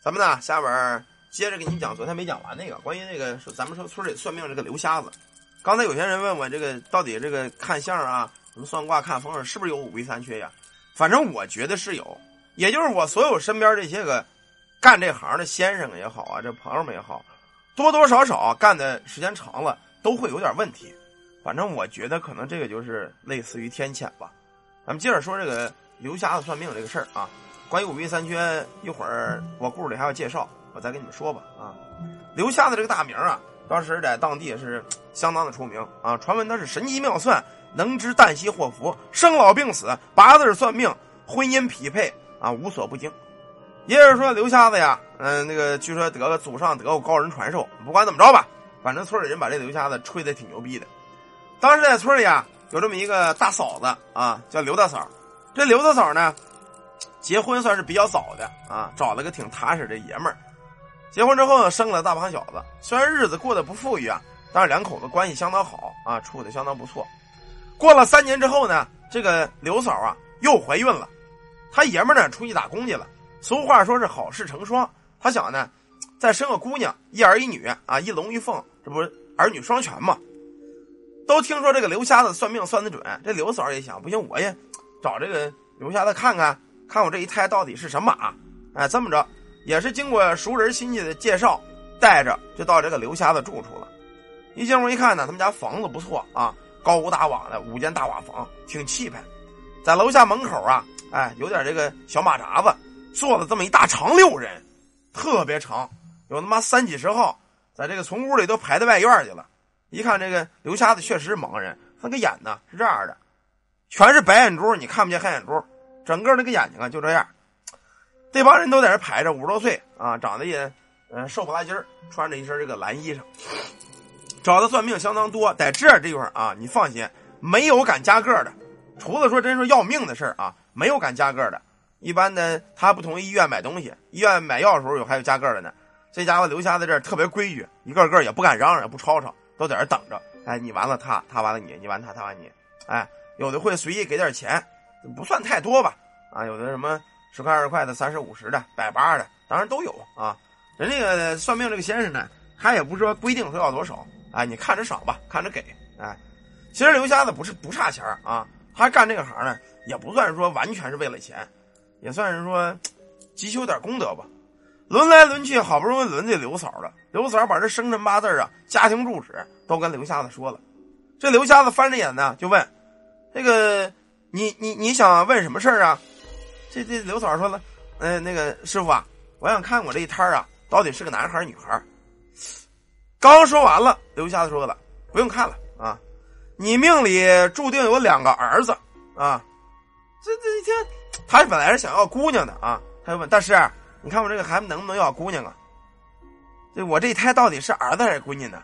咱们呢，下边接着给你讲昨天没讲完那个关于那个说咱们说村里算命这个刘瞎子。刚才有些人问我这个到底这个看相啊，什么算卦看风水是不是有五弊三缺呀？反正我觉得是有，也就是我所有身边这些个干这行的先生也好啊，这朋友们也好，多多少少干的时间长了都会有点问题。反正我觉得可能这个就是类似于天谴吧。咱们接着说这个刘瞎子算命这个事儿啊。关于五弊三缺，一会儿我故事里还要介绍，我再跟你们说吧。啊，刘瞎子这个大名啊，当时在当地是相当的出名啊。传闻他是神机妙算，能知旦夕祸福、生老病死、八字算命、婚姻匹配啊，无所不精。也就是说，刘瞎子呀，嗯，那个据说得了祖上得过高人传授。不管怎么着吧，反正村里人把这刘瞎子吹得挺牛逼的。当时在村里啊，有这么一个大嫂子啊，叫刘大嫂。这刘大嫂呢。结婚算是比较早的啊，找了个挺踏实的爷们儿。结婚之后呢，生了大胖小子。虽然日子过得不富裕啊，但是两口子关系相当好啊，处的相当不错。过了三年之后呢，这个刘嫂啊又怀孕了。他爷们儿呢出去打工去了。俗话说是好事成双，他想呢再生个姑娘，一儿一女啊，一龙一凤，这不是儿女双全嘛？都听说这个刘瞎子算命算得准，这刘嫂也想，不行，我也找这个刘瞎子看看。看我这一胎到底是什么马？哎，这么着，也是经过熟人亲戚的介绍，带着就到这个刘瞎子住处了。一进屋一看呢，他们家房子不错啊，高屋大瓦的五间大瓦房，挺气派。在楼下门口啊，哎，有点这个小马扎子，坐了这么一大长六人，特别长，有他妈三几十号，在这个从屋里都排到外院去了。一看这个刘瞎子确实是盲人，那个眼呢是这样的，全是白眼珠，你看不见黑眼珠。整个那个眼睛啊，就这样。这帮人都在这排着，五十多岁啊，长得也，嗯，瘦不拉几儿，穿着一身这个蓝衣裳。找他算命相当多，在这地方啊，你放心，没有敢加个的。除了说真说要命的事啊，没有敢加个的。一般的他不同意医院买东西，医院买药的时候有还有加个的呢。这家伙留下在这儿特别规矩，一个个也不敢嚷嚷，也不吵吵，都在这等着。哎，你完了他，他完了你，你完他，他完你。哎，有的会随意给点钱。不算太多吧，啊，有的什么十块二十块的，三十五十的，百八的，当然都有啊。人这个算命这个先生呢，他也不是说规定说要多少，哎，你看着少吧，看着给，哎，其实刘瞎子不是不差钱啊，他干这个行呢，也不算是说完全是为了钱，也算是说积修点功德吧。轮来轮去，好不容易轮这刘嫂了，刘嫂把这生辰八字啊、家庭住址都跟刘瞎子说了，这刘瞎子翻着眼呢，就问这个。你你你想问什么事儿啊？这这刘嫂说了，嗯，那个师傅啊，我想看我这一摊啊，到底是个男孩女孩。刚说完了，刘瞎子说了，不用看了啊，你命里注定有两个儿子啊。这这一天，他本来是想要姑娘的啊，他就问大师，你看我这个孩子能不能要姑娘啊？这我这一胎到底是儿子还是闺女呢？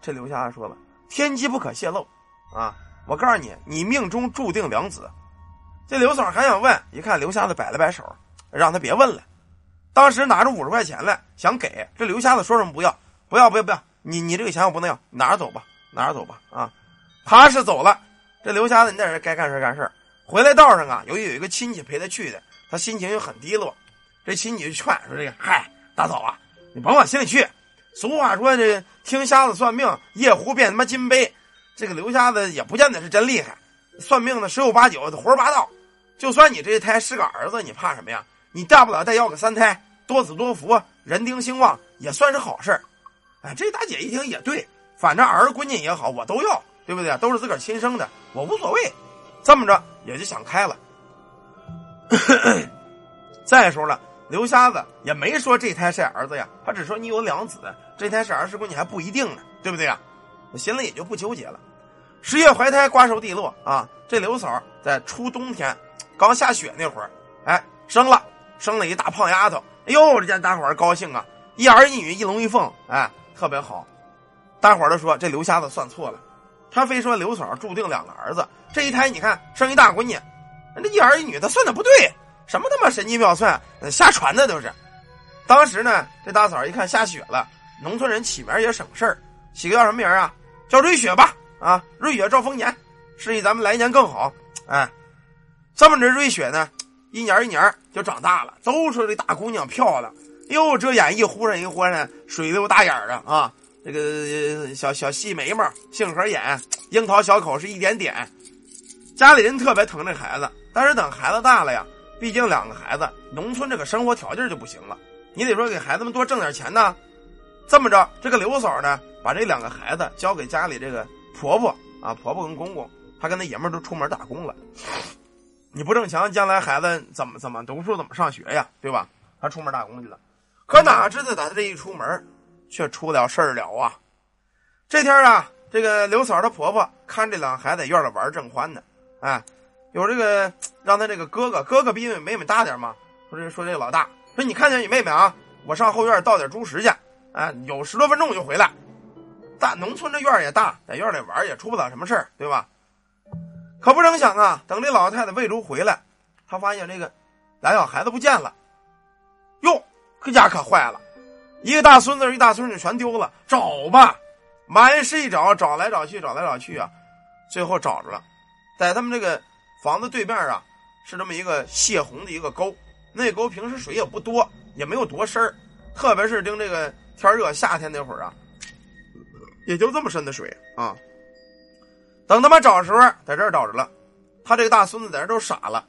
这刘瞎子说了，天机不可泄露啊。我告诉你，你命中注定两子。这刘嫂还想问，一看刘瞎子摆了摆手，让他别问了。当时拿着五十块钱来，想给这刘瞎子说什么不要，不要，不要，不要！你你这个钱我不能要，拿着走吧，拿着走吧啊！他是走了。这刘瞎子，你在这该干事干事。回来道上啊，由于有一个亲戚陪他去的，他心情又很低落。这亲戚就劝说：“这个嗨，大嫂啊，你甭往心里去。俗话说，这听瞎子算命，夜壶变他妈金杯。”这个刘瞎子也不见得是真厉害，算命的十有八九胡说八道。就算你这胎是个儿子，你怕什么呀？你大不了再要个三胎，多子多福，人丁兴旺，也算是好事儿哎，这大姐一听也对，反正儿闺女也好，我都要，对不对？都是自个儿亲生的，我无所谓。这么着也就想开了。再说了，刘瞎子也没说这胎是儿子呀，他只说你有两子，这胎是儿是闺女还不一定呢，对不对呀？我心里也就不纠结了。十月怀胎，瓜熟蒂落啊！这刘嫂在初冬天刚下雪那会儿，哎，生了，生了一大胖丫头。哎呦，这家大伙儿高兴啊！一儿一女，一龙一凤，哎，特别好。大伙儿都说这刘瞎子算错了，他非说刘嫂注定两个儿子。这一胎你看生一大闺女，那一儿一女，他算的不对，什么他妈神机妙算，瞎传的都是。当时呢，这大嫂一看下雪了，农村人起名也省事儿，起个叫什么名啊？叫瑞雪吧。啊，瑞雪兆丰年，示意咱们来年更好。哎，这么着，瑞雪呢，一年一年就长大了。都说这大姑娘漂亮，哟，这眼一忽闪一忽闪，水溜大眼儿啊啊！这个小小细眉毛，杏核眼，樱桃小口是一点点。家里人特别疼这孩子，但是等孩子大了呀，毕竟两个孩子，农村这个生活条件就不行了，你得说给孩子们多挣点钱呢。这么着，这个刘嫂呢，把这两个孩子交给家里这个婆婆啊，婆婆跟公公，她跟那爷们儿都出门打工了。你不挣钱，将来孩子怎么怎么读书，怎么上学呀？对吧？他出门打工去了，可哪知道他这一出门，却出了事儿了啊！这天啊，这个刘嫂她婆婆看这两个孩子在院里玩正欢呢。哎，有这个让他这个哥哥，哥哥比妹妹大点嘛。说这说这老大说你看见你妹妹啊，我上后院倒点猪食去。哎，有十多分钟我就回来。大农村这院也大，在院里玩也出不了什么事儿，对吧？可不成想啊，等这老太太喂猪回来，她发现这个俩小孩子不见了。哟，这家可坏了，一个大孙子一大孙女全丢了，找吧，满是一找，找来找去，找来找去啊，最后找着了。在他们这个房子对面啊，是这么一个泄洪的一个沟，那沟平时水也不多，也没有多深特别是盯这个天热夏天那会儿啊，也就这么深的水啊。等他妈找时候，在这儿找着了，他这个大孙子在这都傻了，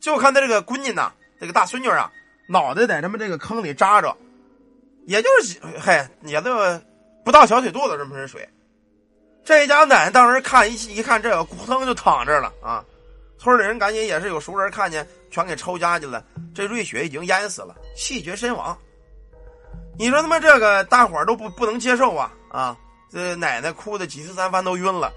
就看他这个闺女呐，这个大孙女啊，脑袋在他们这个坑里扎着，也就是嘿，也就不到小腿肚子这么深水。这家奶奶当时看一一看这个，咕腾就躺这了啊！村里人赶紧也是有熟人看见，全给抽家去了。这瑞雪已经淹死了，气绝身亡。你说他妈这个大伙儿都不不能接受啊啊！这奶奶哭的几次三番都晕了。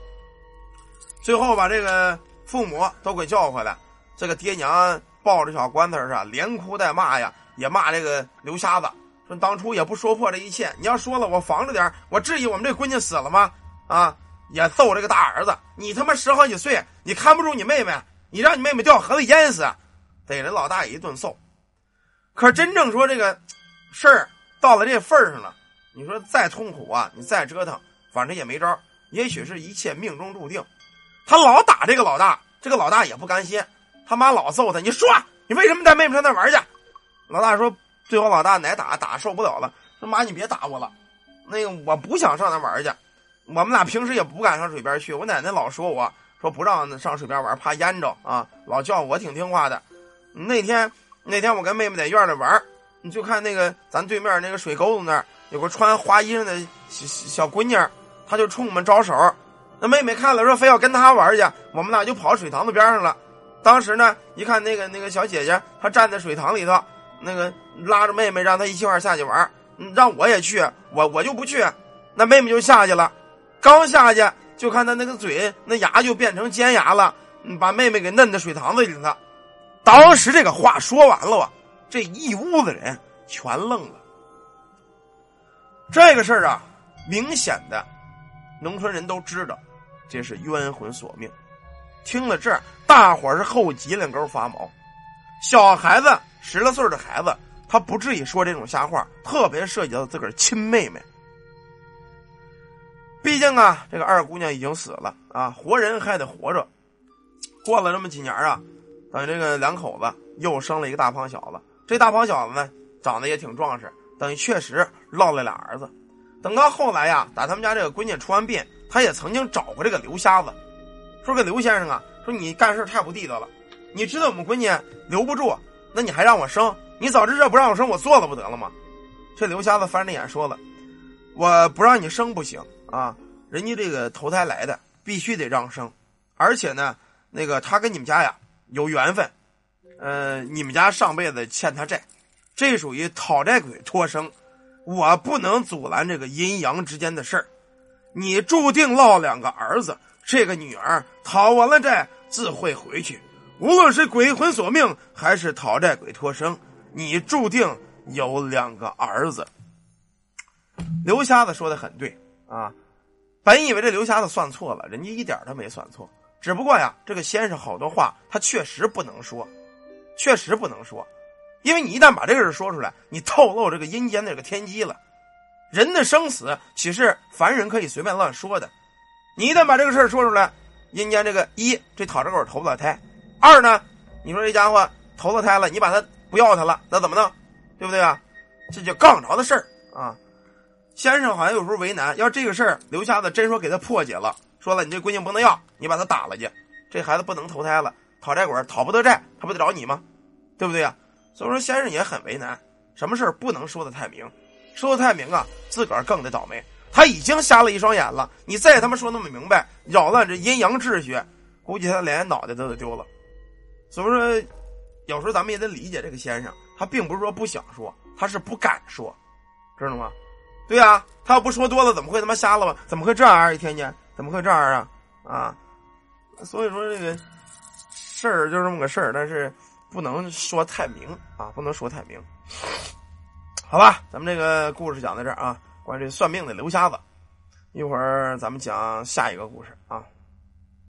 最后把这个父母都给叫回来，这个爹娘抱着小棺材啊，连哭带骂呀，也骂这个刘瞎子，说当初也不说破这一切，你要说了，我防着点我至于我们这闺女死了吗？啊！也揍这个大儿子，你他妈十好几岁，你看不住你妹妹，你让你妹妹掉河里淹死，逮着老大爷一顿揍。可真正说这个事儿到了这份上了，你说再痛苦啊，你再折腾，反正也没招。也许是一切命中注定。他老打这个老大，这个老大也不甘心，他妈老揍他。你说你为什么带妹妹上那玩去？老大说，最后老大挨打打受不了了，说妈你别打我了，那个我不想上那玩去。我们俩平时也不敢上水边去，我奶奶老说我说不让上水边玩，怕淹着啊，老叫我挺听话的。那天那天我跟妹妹在院里玩，你就看那个咱对面那个水沟子那儿有个穿花衣裳的小小姑娘，她就冲我们招手。那妹妹看了说非要跟她玩去，我们俩就跑水塘子边上了。当时呢，一看那个那个小姐姐她站在水塘里头，那个拉着妹妹让她一起块下去玩，让我也去，我我就不去，那妹妹就下去了。刚下去，就看她那个嘴，那牙就变成尖牙了，把妹妹给嫩在水塘子里了。当时这个话说完了，这一屋子人全愣了。这个事儿啊，明显的，农村人都知道，这是冤魂索命。听了这，大伙儿是后脊梁沟发毛。小孩子十来岁的孩子，他不至于说这种瞎话，特别涉及到自个儿亲妹妹。毕竟啊，这个二姑娘已经死了啊，活人还得活着。过了这么几年啊，等这个两口子又生了一个大胖小子。这大胖小子呢，长得也挺壮实，等于确实落了俩儿子。等到后来呀，打他们家这个闺女出完殡，他也曾经找过这个刘瞎子，说：“个刘先生啊，说你干事太不地道了。你知道我们闺女留不住，那你还让我生？你早知道不让我生，我做了不得了吗？”这刘瞎子翻着眼说了：“我不让你生不行。”啊，人家这个投胎来的必须得让生，而且呢，那个他跟你们家呀有缘分，呃，你们家上辈子欠他债，这属于讨债鬼托生，我不能阻拦这个阴阳之间的事儿，你注定落两个儿子，这个女儿讨完了债自会回去，无论是鬼魂索命还是讨债鬼托生，你注定有两个儿子。刘瞎子说的很对。啊，本以为这刘瞎子算错了，人家一点都没算错。只不过呀，这个先生好多话他确实不能说，确实不能说，因为你一旦把这个事说出来，你透露这个阴间的这个天机了。人的生死岂是凡人可以随便乱说的？你一旦把这个事说出来，阴间这个一这讨债鬼投不了胎，二呢，你说这家伙投了胎了，你把他不要他了，那怎么弄？对不对啊？这叫杠着的事儿啊。先生好像有时候为难，要这个事儿刘瞎子真说给他破解了，说了你这闺女不能要，你把他打了去，这孩子不能投胎了，讨债鬼讨不得债，他不得找你吗？对不对呀？所以说先生也很为难，什么事儿不能说的太明，说的太明啊，自个儿更得倒霉。他已经瞎了一双眼了，你再他妈说那么明白，扰乱这阴阳秩序，估计他连脑袋都得丢了。所以说，有时候咱们也得理解这个先生，他并不是说不想说，他是不敢说，知道吗？对呀，他要不说多了，怎么会他妈瞎了吗？怎么会这样啊？一天天怎么会这样啊？啊！所以说这个事儿就这么个事儿，但是不能说太明啊，不能说太明。好吧，咱们这个故事讲到这儿啊。关于这算命的刘瞎子，一会儿咱们讲下一个故事啊。